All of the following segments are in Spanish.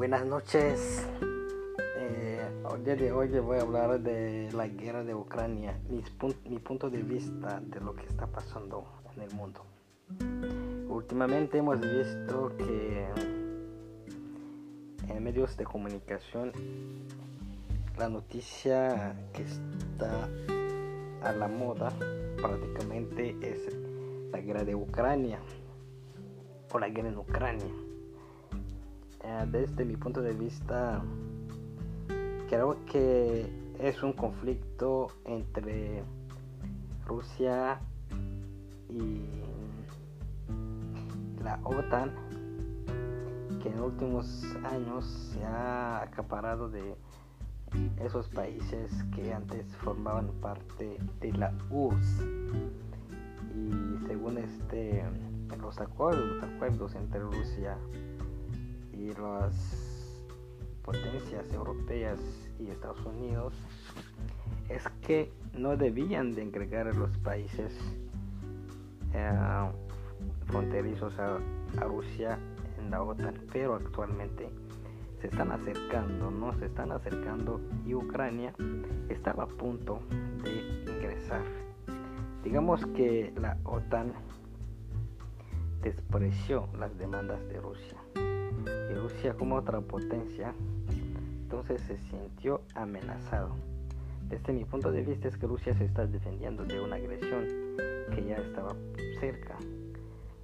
Buenas noches. Eh, el día de hoy voy a hablar de la guerra de Ucrania, mi, mi punto de vista de lo que está pasando en el mundo. Últimamente hemos visto que en medios de comunicación la noticia que está a la moda prácticamente es la guerra de Ucrania o la guerra en Ucrania. Eh, desde mi punto de vista, creo que es un conflicto entre Rusia y la OTAN que en últimos años se ha acaparado de esos países que antes formaban parte de la URSS y según este los acuerdos, acuerdos entre Rusia y las potencias europeas y Estados Unidos es que no debían de agregar a los países eh, fronterizos a, Rusia en la OTAN, pero actualmente se están acercando, no se están acercando y Ucrania estaba a punto de ingresar. Digamos que la OTAN despreció las demandas de Rusia. Rusia como otra potencia, entonces se sintió amenazado. Desde mi punto de vista es que Rusia se está defendiendo de una agresión que ya estaba cerca.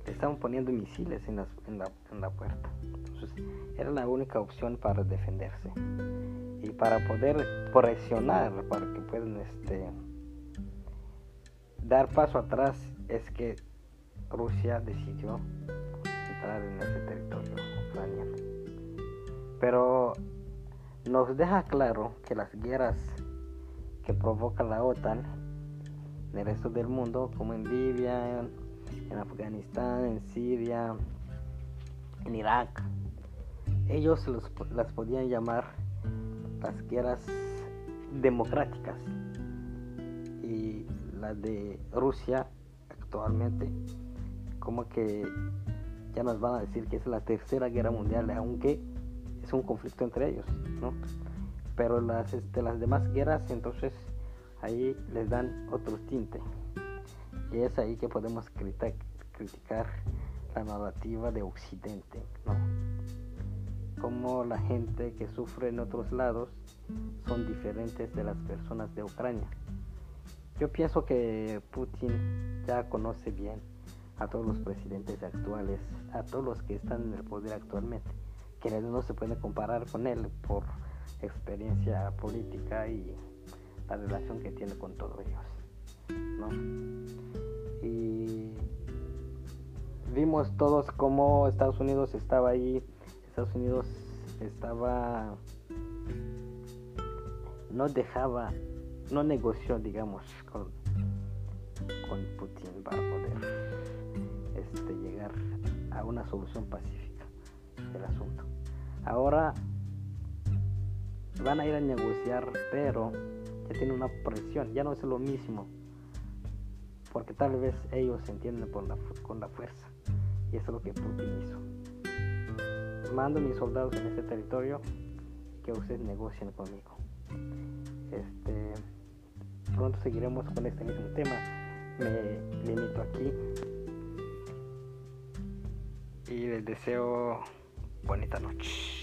Le estaban poniendo misiles en, en, la, en la puerta. Entonces era la única opción para defenderse. Y para poder presionar, para que puedan este, dar paso atrás, es que Rusia decidió entrar en ese. Pero nos deja claro que las guerras que provoca la OTAN en el resto del mundo, como en Libia, en Afganistán, en Siria, en Irak, ellos las podían llamar las guerras democráticas. Y la de Rusia actualmente como que ya nos van a decir que es la tercera guerra mundial, aunque es un conflicto entre ellos, ¿no? Pero las, este, las demás guerras, entonces ahí les dan otro tinte. Y es ahí que podemos criticar la narrativa de Occidente, ¿no? Como la gente que sufre en otros lados son diferentes de las personas de Ucrania. Yo pienso que Putin ya conoce bien a todos los presidentes actuales, a todos los que están en el poder actualmente, no se puede comparar con él por experiencia política y la relación que tiene con todos ellos. ¿no? Y vimos todos cómo Estados Unidos estaba ahí, Estados Unidos estaba, no dejaba, no negoció, digamos, con, con Putin para poder este, llegar a una solución pacífica del asunto. Ahora van a ir a negociar, pero ya tiene una presión, ya no es lo mismo, porque tal vez ellos se entienden por la, con la fuerza, y eso es lo que Putin hizo. Mando mis soldados en este territorio que ustedes negocien conmigo. Este, pronto seguiremos con este mismo tema. Me limito aquí y les deseo bonita noche.